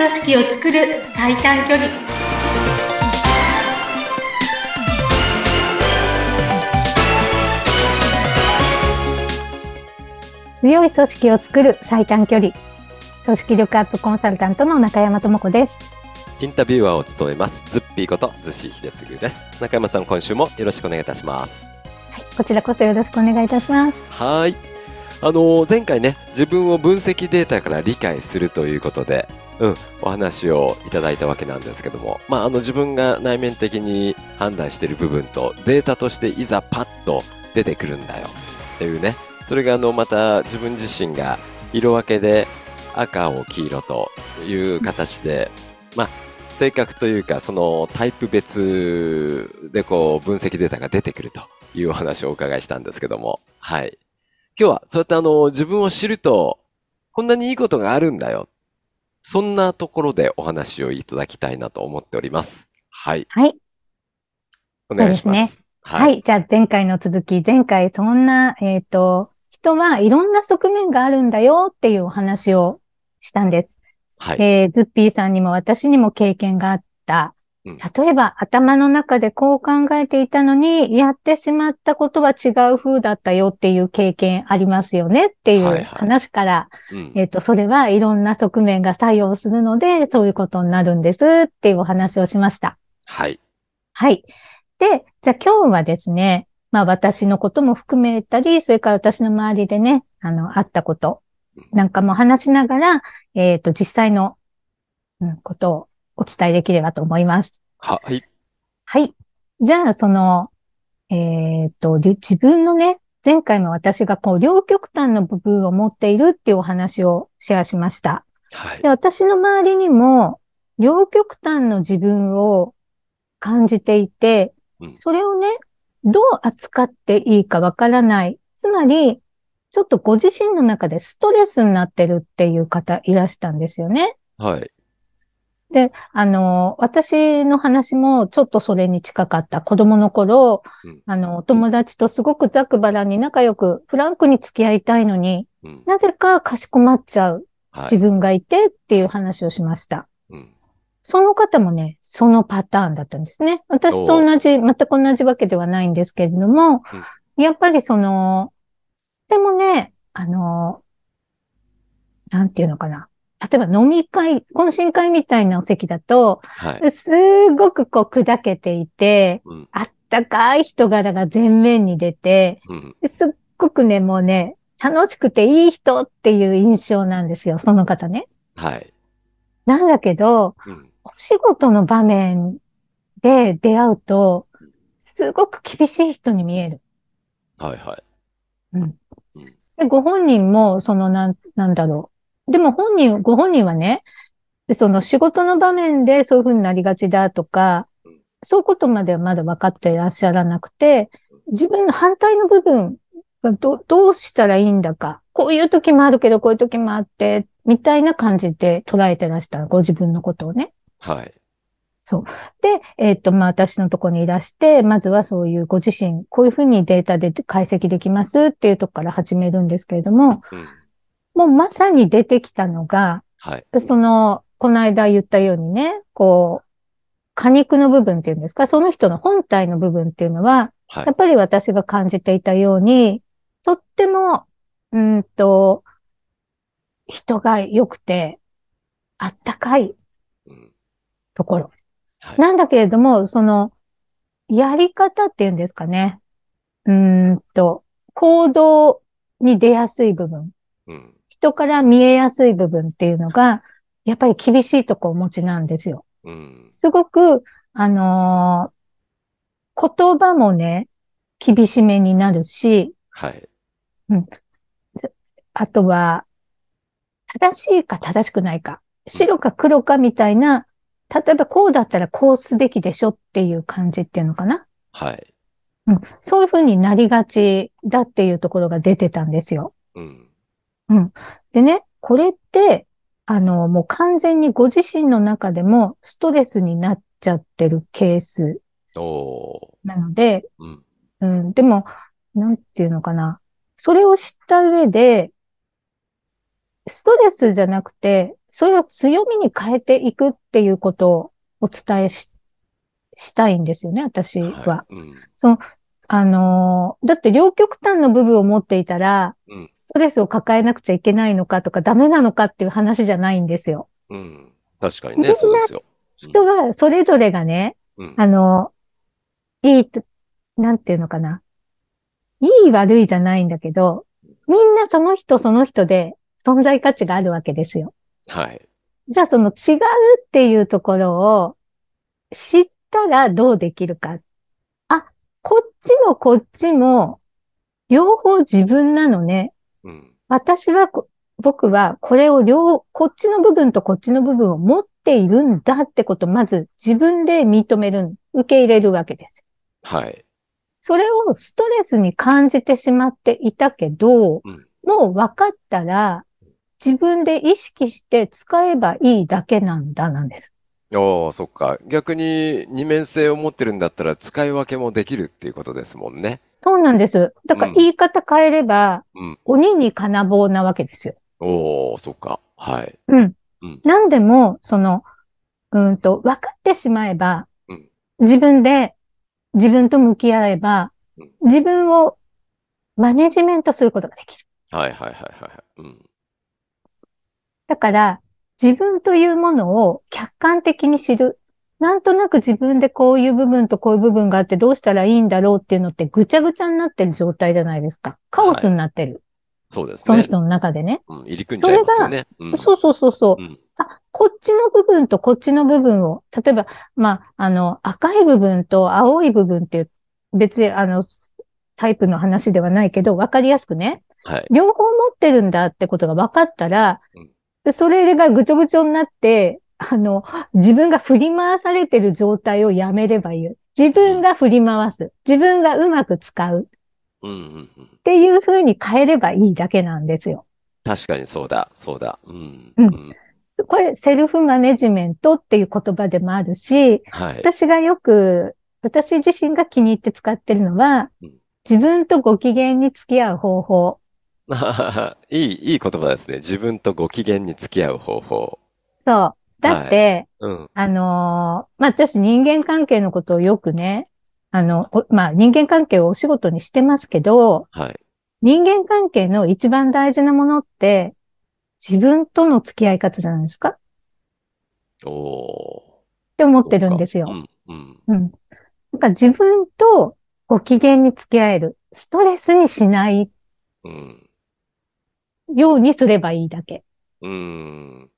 組織を作る最短距離。強い組織を作る最短距離。組織力アップコンサルタントの中山智子です。インタビュアーを務めます。ズッピーこと逗子秀次です。中山さん今週もよろしくお願いいたします。はいこちらこそよろしくお願いいたします。はい。あの前回ね自分を分析データから理解するということでうん、お話をいただいたわけなんですけども、まあ、あの自分が内面的に判断している部分とデータとしていざパッと出てくるんだよ。っていうね。それがあのまた自分自身が色分けで赤を黄色という形で、まあ、性格というかそのタイプ別でこう分析データが出てくるというお話をお伺いしたんですけども、はい。今日はそうやってあの自分を知るとこんなにいいことがあるんだよ。そんなところでお話をいただきたいなと思っております。はい。はい。お願いします。すね、はい、はい。じゃあ前回の続き、前回そんな、えっ、ー、と、人はいろんな側面があるんだよっていうお話をしたんです。はい。えー、ズッピーさんにも私にも経験があった、例えば頭の中でこう考えていたのに、やってしまったことは違う風だったよっていう経験ありますよねっていう話から、えっ、と、それはいろんな側面が作用するので、そういうことになるんですっていうお話をしました。はい。はい。で、じゃあ今日はですね、まあ私のことも含めたり、それから私の周りでね、あの、あったことなんかも話しながら、えっ、ー、と、実際の、うん、ことをお伝えできればと思います。はい。はい。じゃあ、その、えっ、ー、と、自分のね、前回も私がこう、両極端の部分を持っているっていうお話をシェアしました。はい。で私の周りにも、両極端の自分を感じていて、それをね、どう扱っていいかわからない。つまり、ちょっとご自身の中でストレスになってるっていう方いらしたんですよね。はい。で、あの、私の話もちょっとそれに近かった。子供の頃、うん、あの、友達とすごくざくばらに仲良くフランクに付き合いたいのに、うん、なぜかかしこまっちゃう自分がいてっていう話をしました。はい、その方もね、そのパターンだったんですね。私と同じ、全く同じわけではないんですけれども、やっぱりその、でもね、あの、なんていうのかな。例えば飲み会、懇親会みたいなお席だと、はい、すごくこう砕けていて、うん、あったかい人柄が前面に出て、うん、すっごくね、もうね、楽しくていい人っていう印象なんですよ、その方ね。はい。なんだけど、うん、お仕事の場面で出会うと、すごく厳しい人に見える。はいはい。うん。でご本人も、そのなん、なんだろう。でも本人、ご本人はね、その仕事の場面でそういう風になりがちだとか、そういうことまではまだ分かっていらっしゃらなくて、自分の反対の部分がどどうしたらいいんだか、こういう時もあるけど、こういう時もあって、みたいな感じで捉えてらしたご自分のことをね。はい。そう。で、えっ、ー、と、まあ、私のところにいらして、まずはそういうご自身、こういうふうにデータで解析できますっていうとこから始めるんですけれども、うんもうまさに出てきたのが、はい。その、この間言ったようにね、こう、果肉の部分っていうんですか、その人の本体の部分っていうのは、はい、やっぱり私が感じていたように、とっても、うんと、人が良くて、あったかいところ。うんはい、なんだけれども、その、やり方っていうんですかね。うんと、行動に出やすい部分。うん人から見えやすい部分っていうのが、やっぱり厳しいとこお持ちなんですよ。うん、すごく、あのー、言葉もね、厳しめになるし、はい。うん。あとは、正しいか正しくないか、白か黒かみたいな、例えばこうだったらこうすべきでしょっていう感じっていうのかな。はい。うん。そういうふうになりがちだっていうところが出てたんですよ。うん。うん。でね、これって、あの、もう完全にご自身の中でもストレスになっちゃってるケースなので、うん、うん、でも、なんていうのかな。それを知った上で、ストレスじゃなくて、それを強みに変えていくっていうことをお伝えししたいんですよね、私は。い。うん。あのーだって両極端の部分を持っていたら、うん。ストレスを抱えなくちゃいけないのかとかダメなのかっていう話じゃないんですよ。うん。確かにね、そうですよ。人はそれぞれがね、うん。あの、いいと、なんていうのかな。いい悪いじゃないんだけど、みんなその人その人で存在価値があるわけですよ。はい。じゃあその違うっていうところを知ったらどうできるか。っちもこっちも両方自分なのね。うん。私はこ、僕はこれを両、こっちの部分とこっちの部分を持っているんだってことをまず自分で認める、受け入れるわけです。はい。それをストレスに感じてしまっていたけど、うんもう分かったら自分で意識して使えばいいだけなんだなんです。おー、そっか。逆に二面性を持ってるんだったら使い分けもできるっていうことですもんね。そうなんです。だからうん言い方変えれば、うん。鬼に金棒なわけですよ。おー、そっか。はい。うん。うんなんでも、その、うんと、分かってしまえば、うん自分で、自分と向き合えばうん、自分をマネジメントすることができる。はいはいはいはい。うん。だから、自分というものを客観的に知る。なんとなく自分でこういう部分とこういう部分があってどうしたらいいんだろうっていうのってぐちゃぐちゃになってる状態じゃないですか。カオスになってる。そうですね。その人の中でね。うん。入り組んじゃいますよね。うん。そうそうそうそう。うん。あ、こっちの部分とこっちの部分を、例えば、まあ、あの、赤い部分と青い部分っていう、別にあの、タイプの話ではないけど、わかりやすくね、はい。両方持ってるんだってことが分かったらうん、でそれがぐちょぐちょになって、あの、自分が振り回されてる状態をやめればいい。自分が振り回す。自分がうまく使う。うんうんうん。っていう風に変えればいいだけなんですよ。確かにそうだ。そうだ。うん。うんうん。これ、セルフマネジメントっていう言葉でもあるし、はい。私がよく、私自身が気に入って使ってるのはうん、自分とご機嫌に付き合う方法。いい、いい言葉ですね。自分とご機嫌に付き合う方法。そう。だって、うん。あのーまあ、私人間関係のことをよくね、あの、おまあ、人間関係をお仕事にしてますけど、はい。人間関係の一番大事なものって、自分との付き合い方じゃないですかっおて思ー。ってるんですよ。うん。うん。なんか自分とご機嫌に付き合える。ストレスにしないうん。ようにすればいいだけ。うん。うん。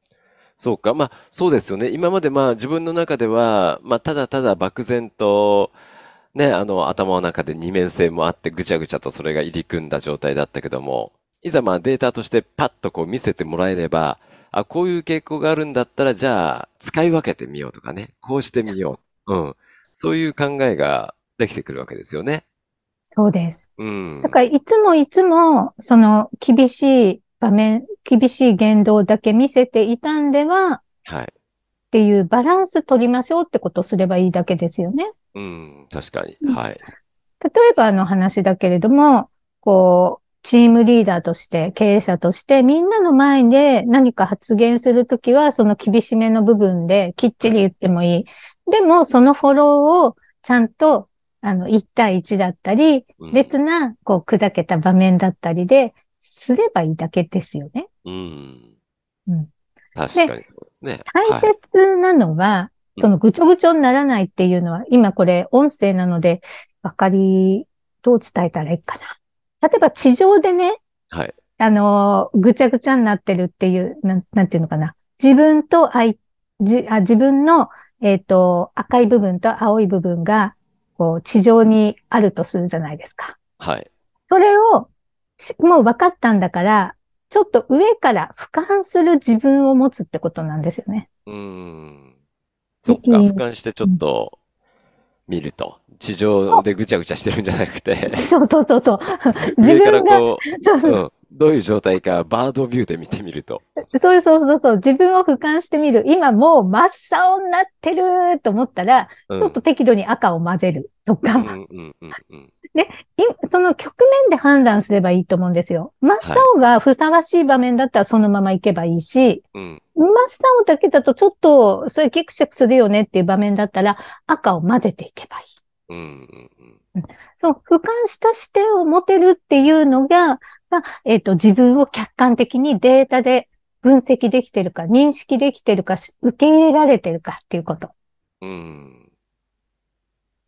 そうか。まあ、そうですよね。今までまあ自分の中では、まあ、ただただ漠然と、ね、あの、頭の中で二面性もあってぐちゃぐちゃとそれが入り組んだ状態だったけども、いざまあデータとしてパッとこう見せてもらえれば、あ、こういう傾向があるんだったら、じゃあ、使い分けてみようとかね。こうしてみよう。うん。そういう考えができてくるわけですよね。そうです。うん。だからいつもいつも、その厳しい場面、厳しい言動だけ見せていたんでは、はい。っていうバランス取りましょうってことをすればいいだけですよね。うん。確かに。うんはい。例えばの話だけれども、こう、チームリーダーとして、経営者として、みんなの前で何か発言するときは、その厳しめの部分できっちり言ってもいい。でも、そのフォローをちゃんと、あの、1対1だったり、うん別な、こう、砕けた場面だったりで、すればいいだけですよね。うん。うん確かにそうですね。大はい。切なのは、うんそのぐちょぐちょにならないっていうのは、今これ音声なので、わかり、どう伝えたらいいかな。例えば地上でね、はい。あのーぐちゃぐちゃになってるっていう、なん、なんていうのかな。自分と愛、じ、あ、自分の、えっと、赤い部分と青い部分が、こう、地上にあるとするじゃないですか。はい。それを、しもう分かったんだから、ちょっと上から俯瞰する自分を持つってことなんですよね。うん。そっか。俯瞰してちょっと見ると。地上でぐちゃぐちゃしてるんじゃなくて、そうそうそうそう。自 上から分が、こう、うん。どういう状態かバードビューで見てみると。そうそうそうそう、自分を俯瞰してみる。今もう真っ青になってると思ったら、うんちょっと適度に赤を混ぜる。とか、うんうんうんうん。いその局面で判断すればいいと思うんですよ。真っ青がふさわしい場面だったらそのまま行けばいいし、うん。真っ青だけだとちょっと、そういうギクシャクするよねっていう場面だったら、赤を混ぜていけばいい。うんうんそう、俯瞰した視点を持てるっていうのが、まあえっ、と、自分を客観的にデータで分析できてるか、認識できてるか、し受け入れられてるかっていうこと。うん。うん。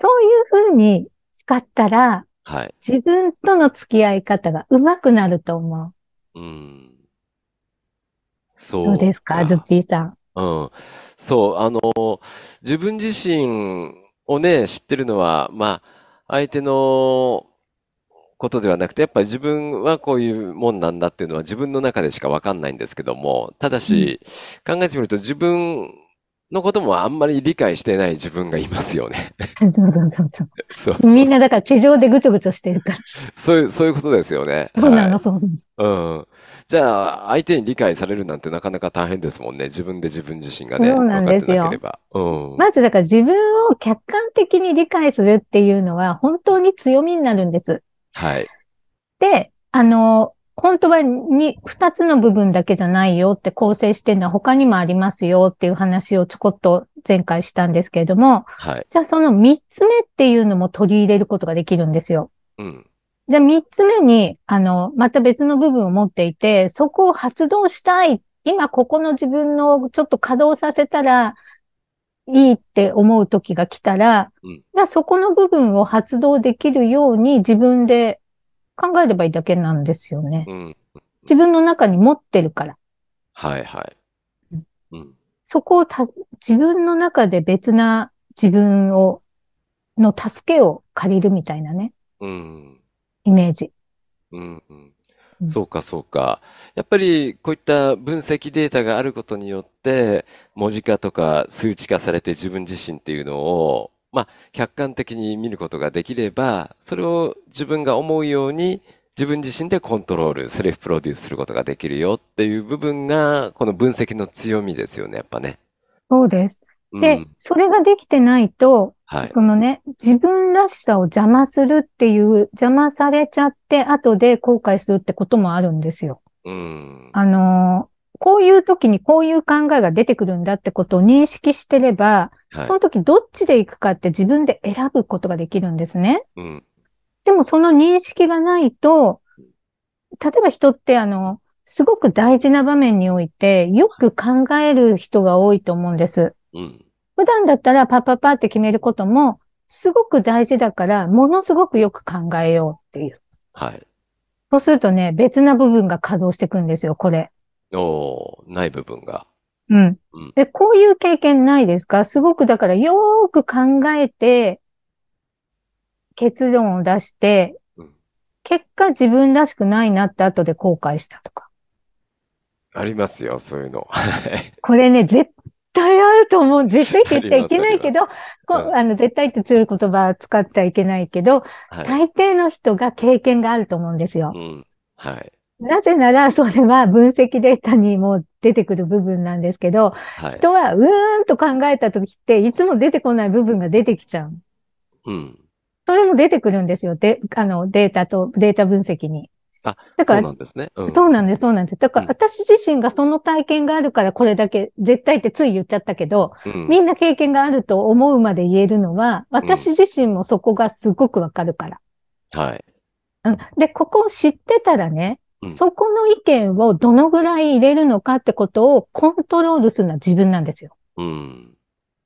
そういうふうに使ったら、はい。自分との付き合い方が上手くなると思う。うん。そう。どうですか、ズッピーさん？うん。そう、あの、自分自身をね、知ってるのは、まあ、相手のことではなくて、やっぱり自分はこういうもんなんだっていうのは自分の中でしかわかんないんですけども、ただし、考えてみると自分のこともあんまり理解してない自分がいますよね。そうそうそうそう。そうそうみんなだから地上でぐちょぐちょしてるから。そういう、そういうことですよね。そうなの、はいそうなの。うん。じゃあ、相手に理解されるなんてなかなか大変ですもんね。自分で自分自身がね、そうなんですよ。うん。まずだから自分を客観的に理解するっていうのは本当に強みになるんです。はい。で、あの、本当はに、二つの部分だけじゃないよって構成してるのは他にもありますよっていう話をちょこっと前回したんですけれども、はい。じゃあその三つ目っていうのも取り入れることができるんですよ。うん。じゃあ三つ目に、あの、また別の部分を持っていて、そこを発動したい。今ここの自分のちょっと稼働させたらいいって思う時が来たら、うんそこの部分を発動できるように自分で考えればいいだけなんですよね。うん。自分の中に持ってるから。はいはい。うん。そこをた自分の中で別な自分を、の助けを借りるみたいなね、うん。イメージ。うん。うんうんそうか、そうか。やっぱりこういった分析データがあることによって、文字化とか数値化されて自分自身っていうのを、まあ、客観的に見ることができれば、それを自分が思うように自分自身でコントロール、セルフプロデュースすることができるよっていう部分が、この分析の強みですよね、やっぱね。そうです。うでん、それができてないと、はい。そのね、自分らしさを邪魔するっていう、邪魔されちゃって、後で後悔するってこともあるんですよ。うん。あのーこういう時にこういう考えが出てくるんだってことを認識してれば、はいそ。の時どっちで行くかって自分で選ぶことができるんですね。うん。でもその認識がないと、例えば人ってあの、すごく大事な場面において、よく考える人が多いと思うんです。うん。普段だったらパッパッパって決めることも、すごく大事だから、ものすごくよく考えようっていう。はい。そうするとね、別な部分が稼働していくんですよ、これ。おー、ない部分が。うんうん。で、こういう経験ないですか？すごくだからよーく考えて、結論を出してうん、結果自分らしくないなって後で後悔したとか。ありますよ、そういうの。はい。これね、絶 対あると思う。絶対って言ってはいけないけど、あこうんあの、絶対って強い言葉は使ってはいけないけど、はい。大抵の人が経験があると思うんですよう。ん。はい。なぜなら、それは分析データにも出てくる部分なんですけど、はい。人はうーんと考えた時って、いつも出てこない部分が出てきちゃう。うん。それも出てくるんですよ。で、あの、データと、データ分析に。あ、だからそうなんですね。うん。そうなんです、そうなんです。だからうん私自身がその体験があるからこれだけ、絶対ってつい言っちゃったけど、うん。みんな経験があると思うまで言えるのは、私自身もそこがすごくわかるから。はい。うんで、ここを知ってたらね、うんそこの意見をどのぐらい入れるのかってことをコントロールするのは自分なんですよ。うん。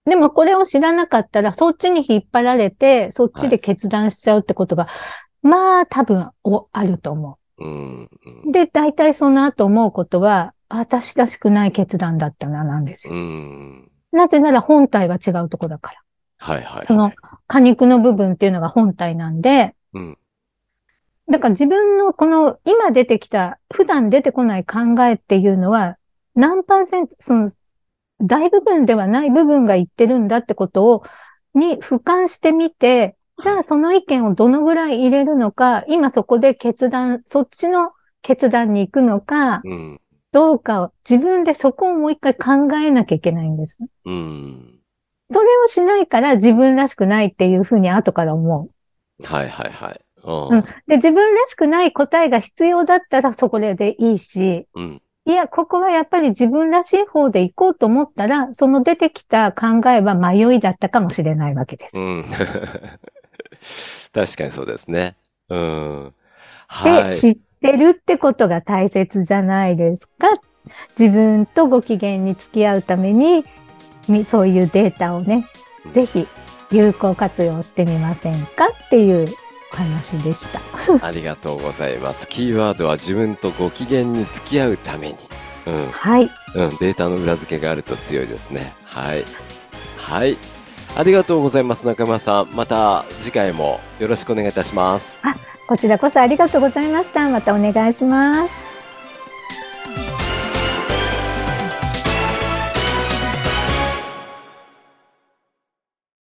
でもこれを知らなかったら、そっちに引っ張られて、そっちで決断しちゃうってことが、まあ多分おあると思うん。う。で、大体その後思うことは、あ私らしくない決断だったな、なんですうよ。ん。なぜなら本体は違うとこだから。はいはい。その果肉の部分っていうのが本体なんで、うん。だから自分のこの今出てきた、普段出てこない考えっていうのは、何パーセント、その、大部分ではない部分が言ってるんだってことを、に俯瞰してみて、じゃあその意見をどのぐらい入れるのか、今そこで決断、そっちの決断に行くのか、うん。どうかを自分でそこをもう一回考えなきゃいけないんです。うん。それをしないから自分らしくないっていうふうに後から思はいはいはい。う。ううん。で、自分らしくない答えが必要だったらそこでいいし、ん。うん。いや、ここはやっぱり自分らしい方で行こうと思ったら、その出てきた考えは迷いだったかもしれないわけです。うん。確かにそうですね。うん。で、はい。知ってるってことが大切じゃないですか？自分とご機嫌に付き合うために、みそういうデータをね、ぜひ有効活用してみませんか？っていうお話でした。ありがとうございます。キーワードは自分とご機嫌に付き合うために。うん。はい。うん、データの裏付けがあると強いですね。はい。はい。ありがとうございます、中村さん。また次回もよろしくお願いいたします。こちらこそありがとうございました。またお願いします。